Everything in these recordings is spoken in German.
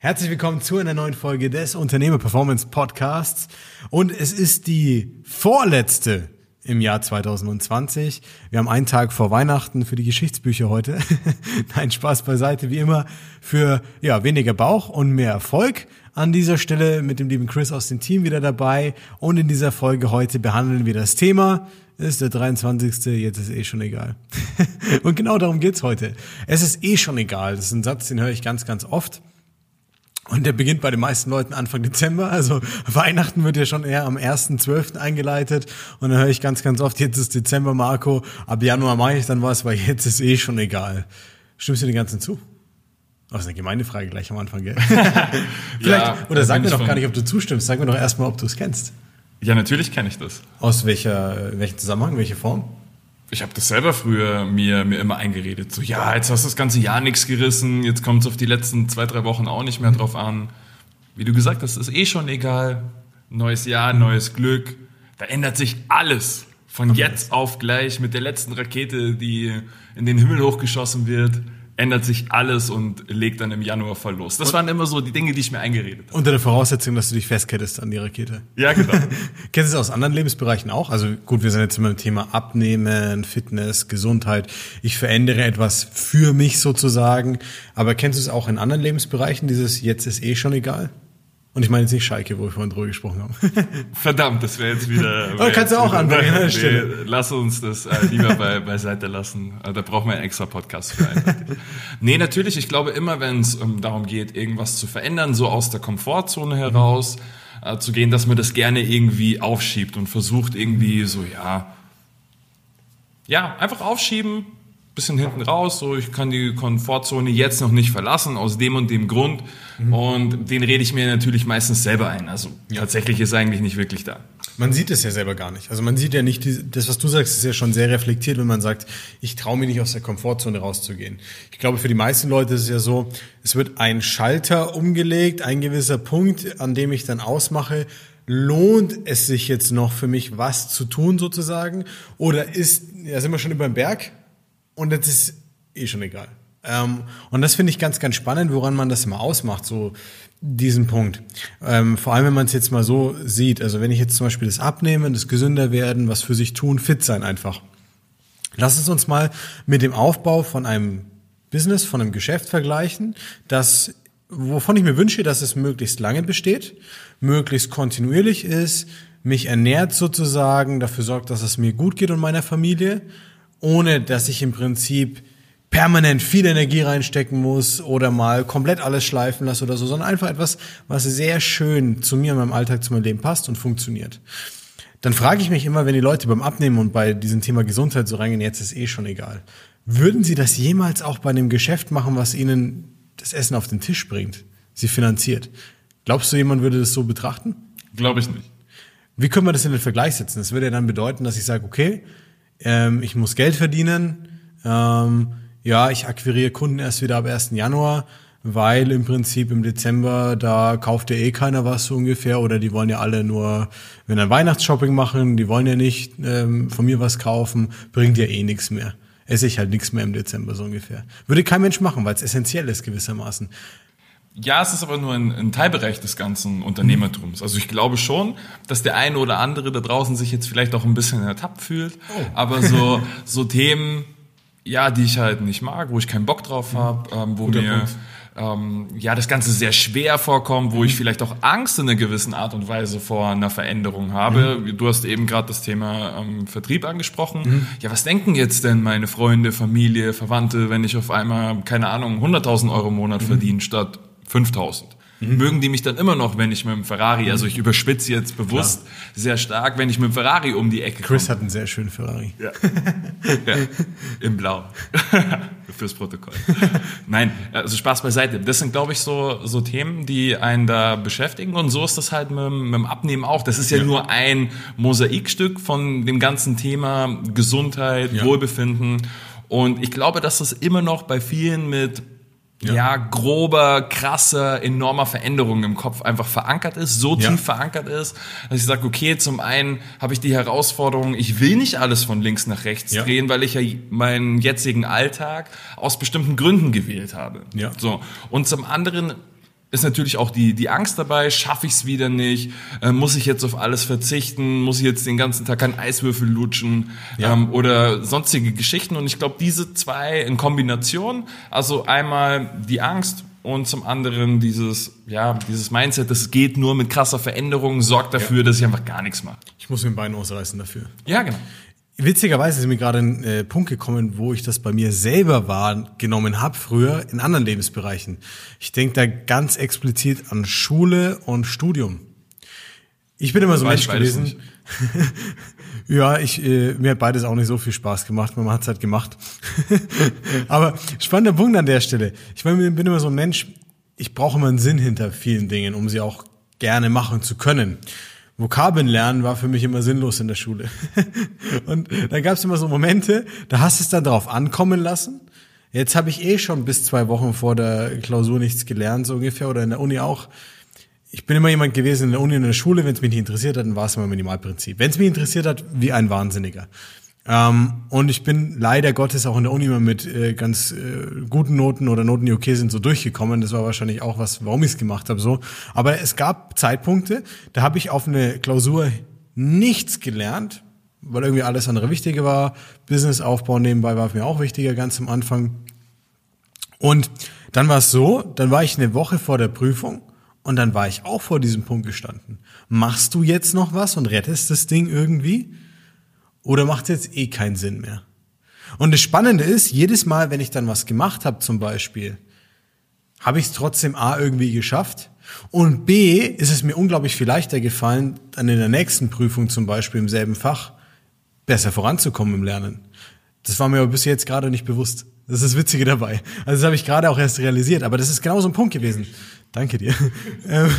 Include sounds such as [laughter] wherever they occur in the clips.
Herzlich willkommen zu einer neuen Folge des Unternehmer Performance Podcasts. Und es ist die vorletzte im Jahr 2020. Wir haben einen Tag vor Weihnachten für die Geschichtsbücher heute. [laughs] Nein, Spaß beiseite, wie immer, für ja, weniger Bauch und mehr Erfolg. An dieser Stelle mit dem lieben Chris aus dem Team wieder dabei. Und in dieser Folge heute behandeln wir das Thema. Ist der 23. Jetzt ist eh schon egal. [laughs] und genau darum geht's heute. Es ist eh schon egal. Das ist ein Satz, den höre ich ganz, ganz oft. Und der beginnt bei den meisten Leuten Anfang Dezember. Also [laughs] Weihnachten wird ja schon eher am 1.12. eingeleitet. Und dann höre ich ganz, ganz oft, jetzt ist Dezember, Marco, ab Januar mache ich dann was, weil jetzt ist eh schon egal. Stimmst du den ganzen zu? Das ist eine gemeine Frage gleich am Anfang, gell? [laughs] [laughs] Vielleicht, ja, oder sag mir doch gar nicht, ob du zustimmst. Sag mir doch erstmal, ob du es kennst. Ja, natürlich kenne ich das. Aus welcher, welchen Zusammenhang, welche Form? Ich habe das selber früher mir, mir immer eingeredet. So, ja, jetzt hast du das ganze Jahr nichts gerissen, jetzt kommt es auf die letzten zwei, drei Wochen auch nicht mehr drauf an. Wie du gesagt hast, ist eh schon egal. Neues Jahr, neues Glück. Da ändert sich alles. Von jetzt auf gleich mit der letzten Rakete, die in den Himmel hochgeschossen wird ändert sich alles und legt dann im Januar Verlust. Das und waren immer so die Dinge, die ich mir eingeredet habe. Unter der Voraussetzung, dass du dich festkettest an die Rakete. Ja, genau. [laughs] Kennst du es aus anderen Lebensbereichen auch? Also gut, wir sind jetzt immer im Thema Abnehmen, Fitness, Gesundheit. Ich verändere etwas für mich sozusagen. Aber kennst du es auch in anderen Lebensbereichen, dieses jetzt ist eh schon egal? Und ich meine jetzt nicht Schalke, wo wir vorhin drüber gesprochen haben. [laughs] Verdammt, das wäre jetzt wieder. [laughs] Wär oh, kannst du auch anbringen an [laughs] nee, Lass uns das äh, lieber bei, beiseite lassen. Äh, da brauchen wir einen extra Podcast für. Nee, natürlich. Ich glaube immer, wenn es ähm, darum geht, irgendwas zu verändern, so aus der Komfortzone heraus äh, zu gehen, dass man das gerne irgendwie aufschiebt und versucht irgendwie so, ja, ja, einfach aufschieben, bisschen hinten raus, so ich kann die Komfortzone jetzt noch nicht verlassen, aus dem und dem Grund. Mhm. Und den rede ich mir natürlich meistens selber ein. Also ja. tatsächlich ist eigentlich nicht wirklich da. Man sieht es ja selber gar nicht. Also man sieht ja nicht, das, was du sagst, ist ja schon sehr reflektiert, wenn man sagt, ich traue mir nicht aus der Komfortzone rauszugehen. Ich glaube, für die meisten Leute ist es ja so, es wird ein Schalter umgelegt, ein gewisser Punkt, an dem ich dann ausmache, lohnt es sich jetzt noch für mich was zu tun sozusagen? Oder ist, ja sind wir schon über den Berg, und das ist eh schon egal. Ähm, und das finde ich ganz, ganz spannend, woran man das mal ausmacht, so diesen Punkt. Ähm, vor allem, wenn man es jetzt mal so sieht. Also wenn ich jetzt zum Beispiel das Abnehmen, das gesünder werden, was für sich tun, fit sein einfach. Lass es uns mal mit dem Aufbau von einem Business, von einem Geschäft vergleichen, das, wovon ich mir wünsche, dass es möglichst lange besteht, möglichst kontinuierlich ist, mich ernährt sozusagen, dafür sorgt, dass es mir gut geht und meiner Familie ohne dass ich im Prinzip permanent viel Energie reinstecken muss oder mal komplett alles schleifen lasse oder so, sondern einfach etwas, was sehr schön zu mir in meinem Alltag, zu meinem Leben passt und funktioniert. Dann frage ich mich immer, wenn die Leute beim Abnehmen und bei diesem Thema Gesundheit so reingehen, jetzt ist eh schon egal. Würden sie das jemals auch bei einem Geschäft machen, was ihnen das Essen auf den Tisch bringt, sie finanziert? Glaubst du, jemand würde das so betrachten? Glaube ich nicht. Wie können wir das in den Vergleich setzen? Das würde ja dann bedeuten, dass ich sage, okay, ähm, ich muss Geld verdienen, ähm, ja, ich akquiriere Kunden erst wieder ab 1. Januar, weil im Prinzip im Dezember, da kauft ja eh keiner was so ungefähr oder die wollen ja alle nur, wenn ein Weihnachtsshopping machen, die wollen ja nicht ähm, von mir was kaufen, bringt ja eh nichts mehr. Esse ich halt nichts mehr im Dezember so ungefähr. Würde kein Mensch machen, weil es essentiell ist gewissermaßen. Ja, es ist aber nur ein, ein, Teilbereich des ganzen Unternehmertums. Also ich glaube schon, dass der eine oder andere da draußen sich jetzt vielleicht auch ein bisschen ertappt fühlt. Oh. Aber so, [laughs] so Themen, ja, die ich halt nicht mag, wo ich keinen Bock drauf habe, ähm, wo Guter mir ähm, ja das Ganze sehr schwer vorkommt, wo mhm. ich vielleicht auch Angst in einer gewissen Art und Weise vor einer Veränderung habe. Mhm. Du hast eben gerade das Thema ähm, Vertrieb angesprochen. Mhm. Ja, was denken jetzt denn meine Freunde, Familie, Verwandte, wenn ich auf einmal, keine Ahnung, 100.000 Euro im Monat mhm. verdiene statt 5000. Mhm. Mögen die mich dann immer noch, wenn ich mit dem Ferrari, also ich überspitze jetzt bewusst Klar. sehr stark, wenn ich mit dem Ferrari um die Ecke komme. Chris hat einen sehr schönen Ferrari. Ja. ja. Im Blau. [laughs] Fürs Protokoll. [laughs] Nein, also Spaß beiseite. Das sind, glaube ich, so, so Themen, die einen da beschäftigen. Und so ist das halt mit, mit dem Abnehmen auch. Das ist ja, ja, nur ein Mosaikstück von dem ganzen Thema Gesundheit, ja. Wohlbefinden. Und ich glaube, dass das immer noch bei vielen mit ja. ja, grober, krasser, enormer Veränderungen im Kopf einfach verankert ist, so ja. tief verankert ist, dass ich sage, okay, zum einen habe ich die Herausforderung, ich will nicht alles von links nach rechts ja. drehen, weil ich ja meinen jetzigen Alltag aus bestimmten Gründen gewählt habe. Ja. So. Und zum anderen ist natürlich auch die, die Angst dabei, schaffe ich es wieder nicht, äh, muss ich jetzt auf alles verzichten, muss ich jetzt den ganzen Tag an Eiswürfel lutschen ja. ähm, oder sonstige Geschichten. Und ich glaube, diese zwei in Kombination, also einmal die Angst und zum anderen dieses, ja, dieses Mindset, das geht nur mit krasser Veränderung, sorgt dafür, ja. dass ich einfach gar nichts mache. Ich muss mir ein Bein ausreißen dafür. Ja, genau. Witzigerweise ist mir gerade ein äh, Punkt gekommen, wo ich das bei mir selber wahrgenommen habe, früher in anderen Lebensbereichen. Ich denke da ganz explizit an Schule und Studium. Ich bin immer so ein Mensch gewesen. [laughs] ja, ich, äh, mir hat beides auch nicht so viel Spaß gemacht, man hat es halt gemacht. [laughs] Aber spannender Punkt an der Stelle. Ich bin immer so ein Mensch, ich brauche immer einen Sinn hinter vielen Dingen, um sie auch gerne machen zu können. Vokabeln lernen war für mich immer sinnlos in der Schule. [laughs] und dann gab es immer so Momente, da hast du es dann drauf ankommen lassen. Jetzt habe ich eh schon bis zwei Wochen vor der Klausur nichts gelernt, so ungefähr, oder in der Uni auch. Ich bin immer jemand gewesen in der Uni und in der Schule, wenn es mich nicht interessiert hat, dann war es immer Minimalprinzip. Wenn es mich interessiert hat, wie ein Wahnsinniger. Ähm, und ich bin leider Gottes auch in der Uni immer mit äh, ganz äh, guten Noten oder Noten, die okay sind, so durchgekommen. Das war wahrscheinlich auch was, warum ich es gemacht habe. so. Aber es gab Zeitpunkte, da habe ich auf eine Klausur nichts gelernt, weil irgendwie alles andere wichtiger war. Businessaufbau nebenbei war mich auch wichtiger, ganz am Anfang. Und dann war es so, dann war ich eine Woche vor der Prüfung und dann war ich auch vor diesem Punkt gestanden. Machst du jetzt noch was und rettest das Ding irgendwie? Oder macht jetzt eh keinen Sinn mehr? Und das Spannende ist, jedes Mal, wenn ich dann was gemacht habe zum Beispiel, habe ich es trotzdem A irgendwie geschafft und B ist es mir unglaublich viel leichter gefallen, dann in der nächsten Prüfung zum Beispiel im selben Fach besser voranzukommen im Lernen. Das war mir aber bis jetzt gerade nicht bewusst. Das ist das Witzige dabei. Also das habe ich gerade auch erst realisiert. Aber das ist genau so ein Punkt gewesen. Danke dir. [laughs] Ähm,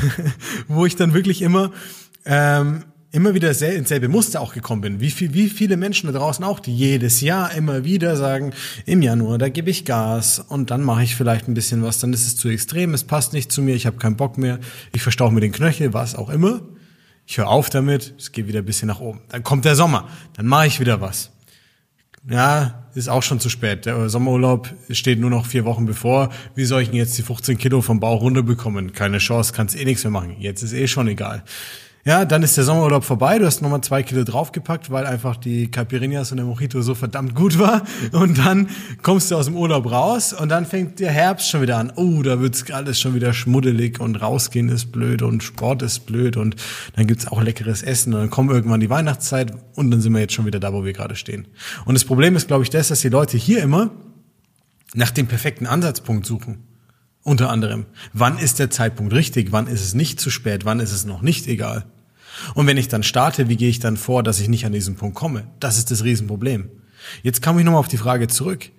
wo ich dann wirklich immer ähm, immer wieder sehr ins selbe Muster auch gekommen bin. Wie, viel, wie viele Menschen da draußen auch, die jedes Jahr immer wieder sagen, im Januar, da gebe ich Gas und dann mache ich vielleicht ein bisschen was, dann ist es zu extrem, es passt nicht zu mir, ich habe keinen Bock mehr, ich verstauche mir den Knöchel, was auch immer. Ich höre auf damit, es geht wieder ein bisschen nach oben. Dann kommt der Sommer, dann mache ich wieder was. Ja, ist auch schon zu spät. Der Sommerurlaub steht nur noch vier Wochen bevor. Wie soll ich denn jetzt die 15 Kilo vom Bauch runterbekommen? Keine Chance, kannst eh nichts mehr machen. Jetzt ist eh schon egal. Ja, dann ist der Sommerurlaub vorbei. Du hast nochmal zwei Kilo draufgepackt, weil einfach die Caipirinhas und der Mojito so verdammt gut war. Und dann kommst du aus dem Urlaub raus und dann fängt der Herbst schon wieder an. Oh, da wird's alles schon wieder schmuddelig und rausgehen ist blöd und Sport ist blöd und dann gibt's auch leckeres Essen und dann kommt irgendwann die Weihnachtszeit und dann sind wir jetzt schon wieder da, wo wir gerade stehen. Und das Problem ist, glaube ich, das, dass die Leute hier immer nach dem perfekten Ansatzpunkt suchen. Unter anderem, wann ist der Zeitpunkt richtig, wann ist es nicht zu spät, wann ist es noch nicht egal. Und wenn ich dann starte, wie gehe ich dann vor, dass ich nicht an diesen Punkt komme? Das ist das Riesenproblem. Jetzt komme ich nochmal auf die Frage zurück.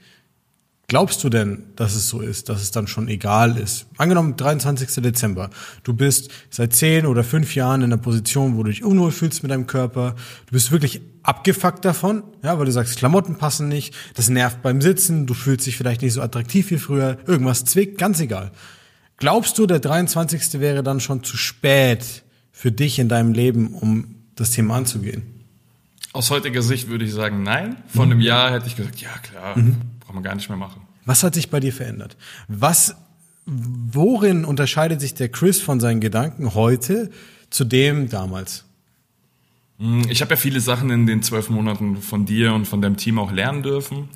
Glaubst du denn, dass es so ist, dass es dann schon egal ist? Angenommen, 23. Dezember. Du bist seit zehn oder fünf Jahren in einer Position, wo du dich unwohl fühlst mit deinem Körper. Du bist wirklich abgefuckt davon, ja, weil du sagst, Klamotten passen nicht, das nervt beim Sitzen, du fühlst dich vielleicht nicht so attraktiv wie früher, irgendwas zwickt, ganz egal. Glaubst du, der 23. wäre dann schon zu spät für dich in deinem Leben, um das Thema anzugehen? Aus heutiger Sicht würde ich sagen, nein. Vor mhm. einem Jahr hätte ich gesagt, ja klar, mhm. braucht man gar nicht mehr machen. Was hat sich bei dir verändert? Was, worin unterscheidet sich der Chris von seinen Gedanken heute zu dem damals? Hm, ich habe ja viele Sachen in den zwölf Monaten von dir und von deinem Team auch lernen dürfen.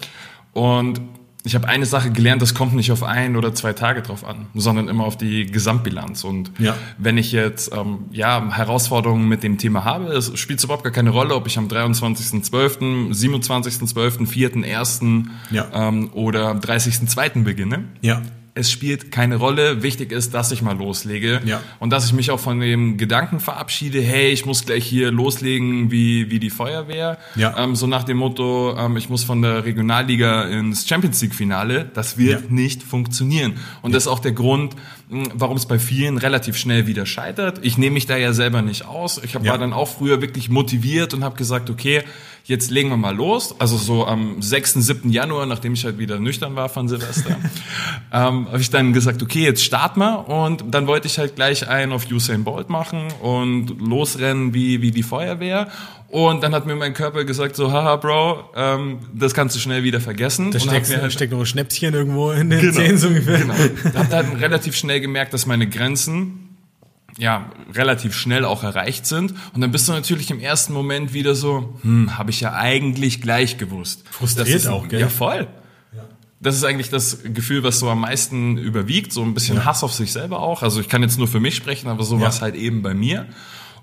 Und ich habe eine Sache gelernt, das kommt nicht auf ein oder zwei Tage drauf an, sondern immer auf die Gesamtbilanz. Und ja. wenn ich jetzt ähm, ja Herausforderungen mit dem Thema habe, es spielt überhaupt gar keine Rolle, ob ich am 23.12., 27.12., 4.1. Ja. Ähm, oder 30.2. beginne. Ja es spielt keine Rolle. Wichtig ist, dass ich mal loslege ja. und dass ich mich auch von dem Gedanken verabschiede, hey, ich muss gleich hier loslegen wie, wie die Feuerwehr. Ja. Ähm, so nach dem Motto, ähm, ich muss von der Regionalliga ins Champions League Finale. Das wird ja. nicht funktionieren. Und das ist auch der Grund, warum es bei vielen relativ schnell wieder scheitert. Ich nehme mich da ja selber nicht aus. Ich hab, war dann auch früher wirklich motiviert und habe gesagt, okay, jetzt legen wir mal los. Also so am 6., 7. Januar, nachdem ich halt wieder nüchtern war von Silvester, [laughs] ähm, habe ich dann gesagt, okay, jetzt starten wir. Und dann wollte ich halt gleich einen auf Usain Bolt machen und losrennen wie, wie die Feuerwehr. Und dann hat mir mein Körper gesagt so, haha, Bro, ähm, das kannst du schnell wieder vergessen. Da steckt, mir halt, steckt noch ein Schnäpschen irgendwo in den genau, Zähnen so ungefähr. Genau. Da hab halt relativ schnell gemerkt, dass meine Grenzen ja relativ schnell auch erreicht sind. Und dann bist du natürlich im ersten Moment wieder so, hm, habe ich ja eigentlich gleich gewusst. Frustriert ist, auch, gell? Ja, voll. Das ist eigentlich das Gefühl, was so am meisten überwiegt, so ein bisschen ja. Hass auf sich selber auch. Also ich kann jetzt nur für mich sprechen, aber so ja. war es halt eben bei mir.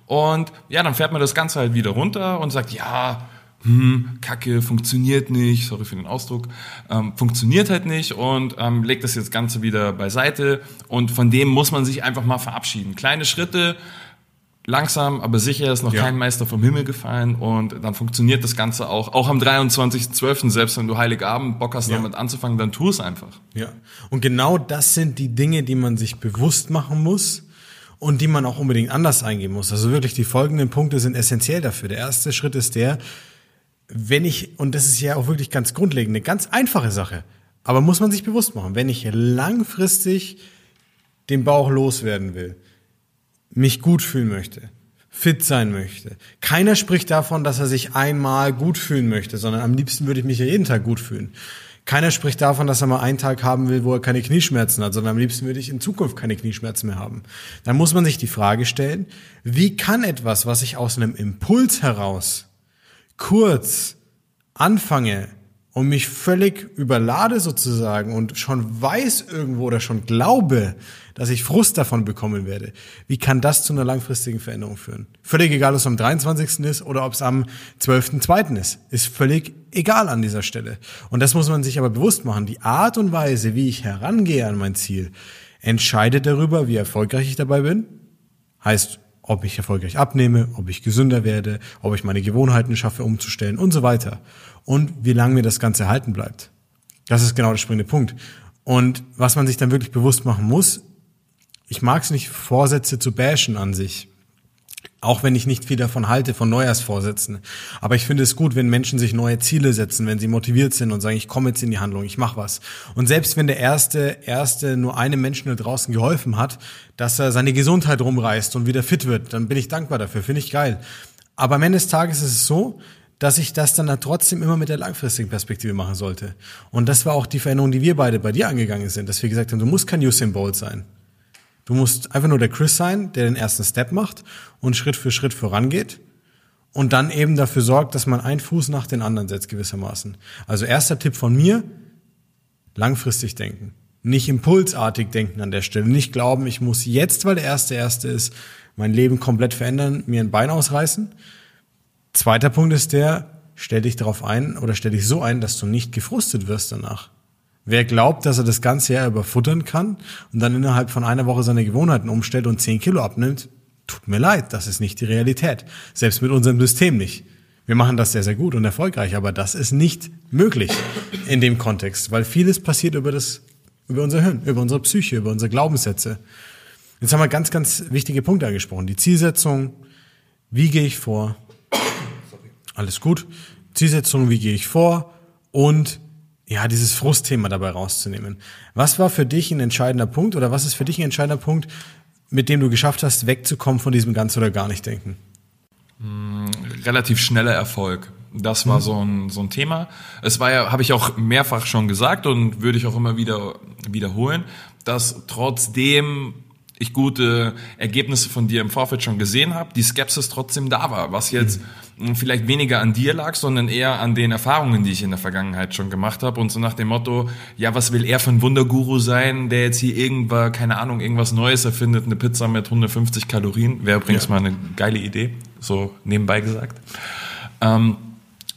Und ja, dann fährt man das Ganze halt wieder runter und sagt, ja, hm, Kacke, funktioniert nicht, sorry für den Ausdruck, ähm, funktioniert halt nicht und ähm, legt das jetzt Ganze wieder beiseite und von dem muss man sich einfach mal verabschieden. Kleine Schritte, langsam, aber sicher ist noch ja. kein Meister vom Himmel gefallen und dann funktioniert das Ganze auch. Auch am 23.12., selbst wenn du Heiligabend Bock hast, ja. damit anzufangen, dann tu es einfach. Ja, und genau das sind die Dinge, die man sich bewusst machen muss und die man auch unbedingt anders eingehen muss. Also wirklich die folgenden Punkte sind essentiell dafür. Der erste Schritt ist der, wenn ich, und das ist ja auch wirklich ganz grundlegend, eine ganz einfache Sache, aber muss man sich bewusst machen, wenn ich langfristig den Bauch loswerden will, mich gut fühlen möchte, fit sein möchte. Keiner spricht davon, dass er sich einmal gut fühlen möchte, sondern am liebsten würde ich mich ja jeden Tag gut fühlen. Keiner spricht davon, dass er mal einen Tag haben will, wo er keine Knieschmerzen hat, sondern am liebsten würde ich in Zukunft keine Knieschmerzen mehr haben. Dann muss man sich die Frage stellen, wie kann etwas, was ich aus einem Impuls heraus kurz anfange und mich völlig überlade sozusagen und schon weiß irgendwo oder schon glaube, dass ich Frust davon bekommen werde, wie kann das zu einer langfristigen Veränderung führen? Völlig egal, ob es am 23. ist oder ob es am 12.2. ist. Ist völlig egal an dieser Stelle. Und das muss man sich aber bewusst machen. Die Art und Weise, wie ich herangehe an mein Ziel, entscheidet darüber, wie erfolgreich ich dabei bin. Heißt, ob ich erfolgreich abnehme, ob ich gesünder werde, ob ich meine Gewohnheiten schaffe umzustellen und so weiter und wie lange mir das Ganze halten bleibt. Das ist genau der springende Punkt. Und was man sich dann wirklich bewusst machen muss, ich mag es nicht, Vorsätze zu bashen an sich. Auch wenn ich nicht viel davon halte, von Neujahrsvorsätzen. Aber ich finde es gut, wenn Menschen sich neue Ziele setzen, wenn sie motiviert sind und sagen, ich komme jetzt in die Handlung, ich mache was. Und selbst wenn der erste, erste nur einem Menschen da draußen geholfen hat, dass er seine Gesundheit rumreißt und wieder fit wird, dann bin ich dankbar dafür, finde ich geil. Aber am Ende des Tages ist es so, dass ich das dann trotzdem immer mit der langfristigen Perspektive machen sollte. Und das war auch die Veränderung, die wir beide bei dir angegangen sind, dass wir gesagt haben, du musst kein Usain Bolt sein. Du musst einfach nur der Chris sein, der den ersten Step macht und Schritt für Schritt vorangeht und dann eben dafür sorgt, dass man einen Fuß nach den anderen setzt gewissermaßen. Also erster Tipp von mir, langfristig denken. Nicht impulsartig denken an der Stelle. Nicht glauben, ich muss jetzt, weil der erste erste ist, mein Leben komplett verändern, mir ein Bein ausreißen, Zweiter Punkt ist der, stell dich darauf ein oder stell dich so ein, dass du nicht gefrustet wirst danach. Wer glaubt, dass er das ganze Jahr überfuttern kann und dann innerhalb von einer Woche seine Gewohnheiten umstellt und 10 Kilo abnimmt, tut mir leid, das ist nicht die Realität. Selbst mit unserem System nicht. Wir machen das sehr, sehr gut und erfolgreich, aber das ist nicht möglich in dem Kontext, weil vieles passiert über das, über unser Hirn, über unsere Psyche, über unsere Glaubenssätze. Jetzt haben wir ganz, ganz wichtige Punkte angesprochen. Die Zielsetzung, wie gehe ich vor, alles gut. Zielsetzung, wie gehe ich vor und ja, dieses Frustthema dabei rauszunehmen. Was war für dich ein entscheidender Punkt oder was ist für dich ein entscheidender Punkt, mit dem du geschafft hast, wegzukommen von diesem ganz oder gar nicht denken? Mm, relativ schneller Erfolg. Das war mhm. so, ein, so ein Thema. Es war ja, habe ich auch mehrfach schon gesagt und würde ich auch immer wieder wiederholen, dass trotzdem ich gute Ergebnisse von dir im Vorfeld schon gesehen habe, die Skepsis trotzdem da war, was jetzt mhm. vielleicht weniger an dir lag, sondern eher an den Erfahrungen, die ich in der Vergangenheit schon gemacht habe und so nach dem Motto, ja, was will er für ein Wunderguru sein, der jetzt hier irgendwas, keine Ahnung, irgendwas Neues erfindet, eine Pizza mit 150 Kalorien, wäre übrigens ja. mal eine geile Idee, so nebenbei gesagt. Ähm,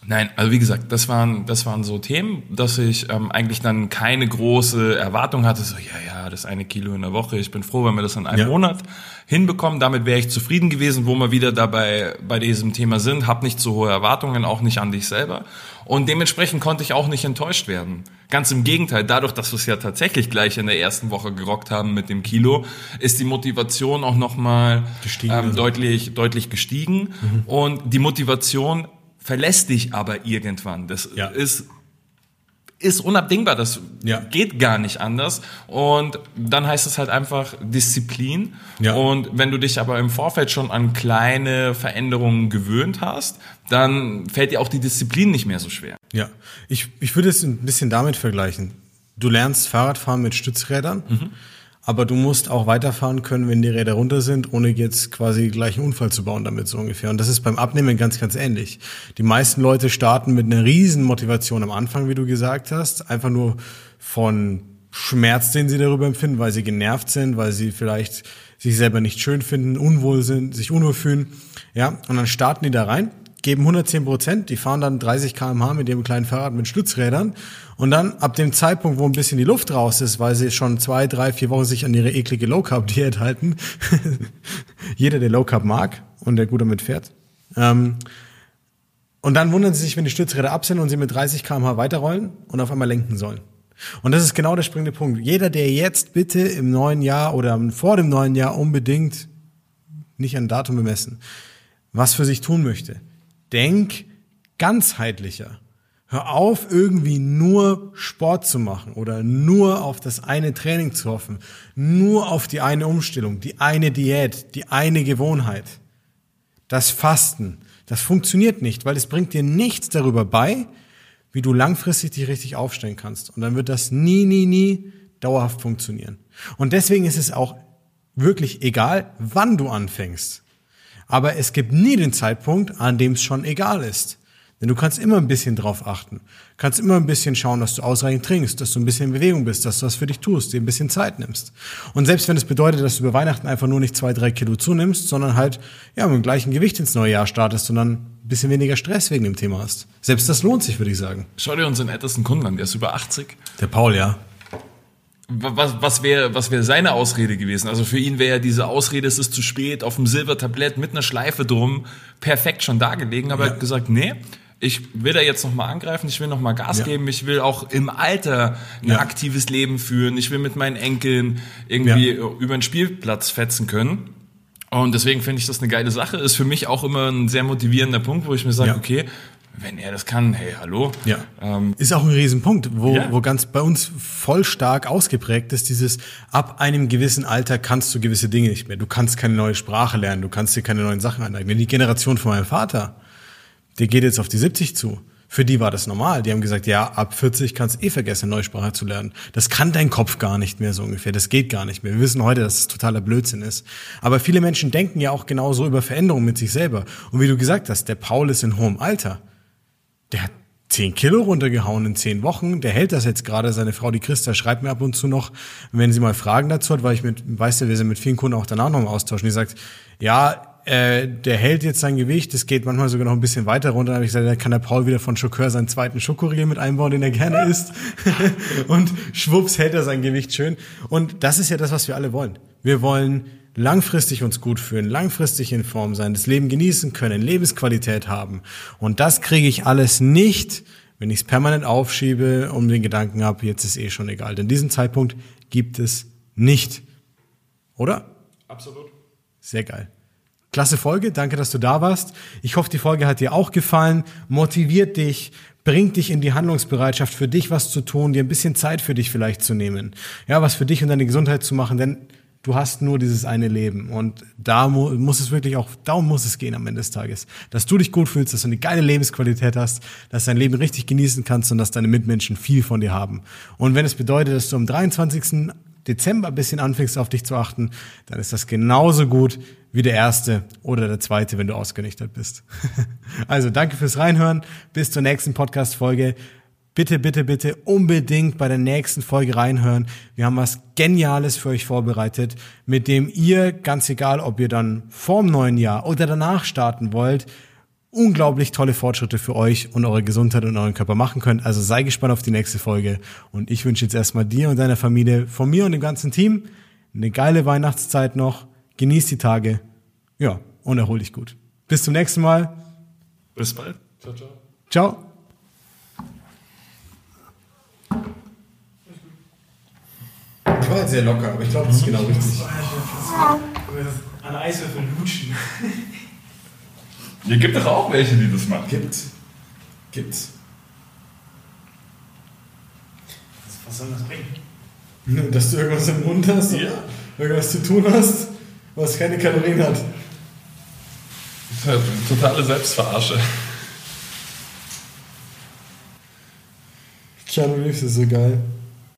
Nein, also wie gesagt, das waren, das waren so Themen, dass ich ähm, eigentlich dann keine große Erwartung hatte, so, ja, ja, das eine Kilo in der Woche, ich bin froh, wenn wir das in einem ja. Monat hinbekommen, damit wäre ich zufrieden gewesen, wo wir wieder dabei bei diesem Thema sind, hab nicht so hohe Erwartungen, auch nicht an dich selber und dementsprechend konnte ich auch nicht enttäuscht werden. Ganz im Gegenteil, dadurch, dass wir es ja tatsächlich gleich in der ersten Woche gerockt haben mit dem Kilo, ist die Motivation auch nochmal ähm, deutlich, deutlich gestiegen mhm. und die Motivation verlässt dich aber irgendwann. Das Ja. ist ist unabdingbar, das Ja. geht gar nicht anders. Und dann heißt es halt einfach Disziplin. Ja. Und wenn du dich aber im Vorfeld schon an kleine Veränderungen gewöhnt hast, dann fällt dir auch die Disziplin nicht mehr so schwer. Ja, ich, ich würde es ein bisschen damit vergleichen. Du lernst Fahrradfahren mit Stützrädern, aber du musst auch weiterfahren können, wenn die Räder runter sind, ohne jetzt quasi gleich einen Unfall zu bauen damit so ungefähr. Und das ist beim Abnehmen ganz, ganz ähnlich. Die meisten Leute starten mit einer riesen Motivation am Anfang, wie du gesagt hast, einfach nur von Schmerz, den sie darüber empfinden, weil sie genervt sind, weil sie vielleicht sich selber nicht schön finden, unwohl sind, sich unwohl fühlen. Ja, und dann starten die da rein, geben 110 Prozent, die fahren dann 30 km/h mit ihrem kleinen Fahrrad mit Stützrädern und dann ab dem Zeitpunkt, wo ein bisschen die Luft raus ist, weil sie schon zwei, drei, vier Wochen sich an ihre eklige Low Carb Diät halten, [laughs] jeder, der Low Carb mag und der gut damit fährt, ähm, und dann wundern sie sich, wenn die Stützräder ab sind und sie mit 30 km/h weiterrollen und auf einmal lenken sollen. Und das ist genau der springende Punkt. Jeder, der jetzt bitte im neuen Jahr oder vor dem neuen Jahr unbedingt nicht ein Datum bemessen, was für sich tun möchte, denk ganzheitlicher. Hör auf, irgendwie nur Sport zu machen oder nur auf das eine Training zu hoffen, nur auf die eine Umstellung, die eine Diät, die eine Gewohnheit. Das Fasten, das funktioniert nicht, weil es bringt dir nichts darüber bei, wie du langfristig dich richtig aufstellen kannst. Und dann wird das nie, nie, nie dauerhaft funktionieren. Und deswegen ist es auch wirklich egal, wann du anfängst. Aber es gibt nie den Zeitpunkt, an dem es schon egal ist. Denn du kannst immer ein bisschen drauf achten. Kannst immer ein bisschen schauen, dass du ausreichend trinkst, dass du ein bisschen in Bewegung bist, dass du was für dich tust, dir ein bisschen Zeit nimmst. Und selbst wenn es bedeutet, dass du über Weihnachten einfach nur nicht zwei, drei Kilo zunimmst, sondern halt, ja, mit dem gleichen Gewicht ins neue Jahr startest und dann ein bisschen weniger Stress wegen dem Thema hast. Selbst das lohnt sich, würde ich sagen. Schau dir unseren ältesten Kunden an, der ist über 80. Der Paul, ja. Was, was wäre was wäre seine Ausrede gewesen? Also für ihn wäre ja diese Ausrede, es ist zu spät, auf dem Silbertablett mit einer Schleife drum, perfekt schon dargelegen, aber er hat gesagt, nee, ich will da jetzt nochmal angreifen, ich will nochmal Gas Ja. geben, ich will auch im Alter ein Ja. aktives Leben führen, ich will mit meinen Enkeln irgendwie Ja. über den Spielplatz fetzen können. Und deswegen finde ich das eine geile Sache. Ist für mich auch immer ein sehr motivierender Punkt, wo ich mir sage, Ja. okay, wenn er das kann, hey, hallo. Ja. Ähm, ist auch ein Riesenpunkt, wo, Ja. wo ganz bei uns voll stark ausgeprägt ist, dieses ab einem gewissen Alter kannst du gewisse Dinge nicht mehr. Du kannst keine neue Sprache lernen, du kannst dir keine neuen Sachen aneignen. Die Generation von meinem Vater, der geht jetzt auf die 70 zu. Für die war das normal. Die haben gesagt, ja, ab 40 kannst du eh vergessen, eine neue Sprache zu lernen. Das kann dein Kopf gar nicht mehr so ungefähr. Das geht gar nicht mehr. Wir wissen heute, dass es totaler Blödsinn ist. Aber viele Menschen denken ja auch genauso über Veränderungen mit sich selber. Und wie du gesagt hast, der Paul ist in hohem Alter der hat 10 Kilo runtergehauen in 10 Wochen. Der hält das jetzt gerade. Seine Frau, die Christa, schreibt mir ab und zu noch, wenn sie mal Fragen dazu hat, weil ich mit, weißt du, wir sind mit vielen Kunden auch danach noch im Austausch. Und die sagt, ja, äh, der hält jetzt sein Gewicht, das geht manchmal sogar noch ein bisschen weiter runter. Dann habe ich gesagt, dann kann der Paul wieder von Schokör seinen zweiten Schokoriegel mit einbauen, den er gerne [laughs] isst. und schwupps hält er sein Gewicht schön. Und das ist ja das, was wir alle wollen. Wir wollen langfristig uns gut fühlen, langfristig in Form sein, das Leben genießen können, Lebensqualität haben. Und das kriege ich alles nicht, wenn ich es permanent aufschiebe, um den Gedanken habe, jetzt ist eh schon egal. Denn diesen Zeitpunkt gibt es nicht. Oder? absolut. Sehr geil. Klasse Folge, danke, dass du da warst. Ich hoffe, die Folge hat dir auch gefallen, motiviert dich, bringt dich in die Handlungsbereitschaft, für dich was zu tun, dir ein bisschen Zeit für dich vielleicht zu nehmen. Ja, was für dich und deine Gesundheit zu machen, denn du hast nur dieses eine Leben und da mu muss es wirklich auch, darum muss es gehen am Ende des Tages. Dass du dich gut fühlst, dass du eine geile Lebensqualität hast, dass du dein Leben richtig genießen kannst und dass deine Mitmenschen viel von dir haben. Und wenn es bedeutet, dass du am 23. Dezember ein bisschen anfängst, auf dich zu achten, dann ist das genauso gut wie der erste oder der zweite, wenn du ausgenüchtert bist. [laughs] also danke fürs Reinhören. Bis zur nächsten Podcast-Folge. Bitte, bitte, bitte unbedingt bei der nächsten Folge reinhören. Wir haben was Geniales für euch vorbereitet, mit dem ihr, ganz egal, ob ihr dann vorm neuen Jahr oder danach starten wollt, unglaublich tolle Fortschritte für euch und eure Gesundheit und euren Körper machen könnt. Also sei gespannt auf die nächste Folge. Und ich wünsche jetzt erstmal dir und deiner Familie, von mir und dem ganzen Team, eine geile Weihnachtszeit noch. Genieß die Tage. Ja, und erhol dich gut. Bis zum nächsten Mal. Bis bald. Ciao, ciao. Ciao. War jetzt sehr locker, aber ich glaube, das ist genau richtig. An Eiswürfel lutschen. [laughs] Hier gibt es auch welche, die das machen. Gibt. Gibt's. Was soll das bringen? [laughs] Dass du irgendwas im Mund hast Ja. irgendwas zu tun hast, was keine Kalorien hat. Totale Selbstverarsche. Keanu Reeves ist so geil.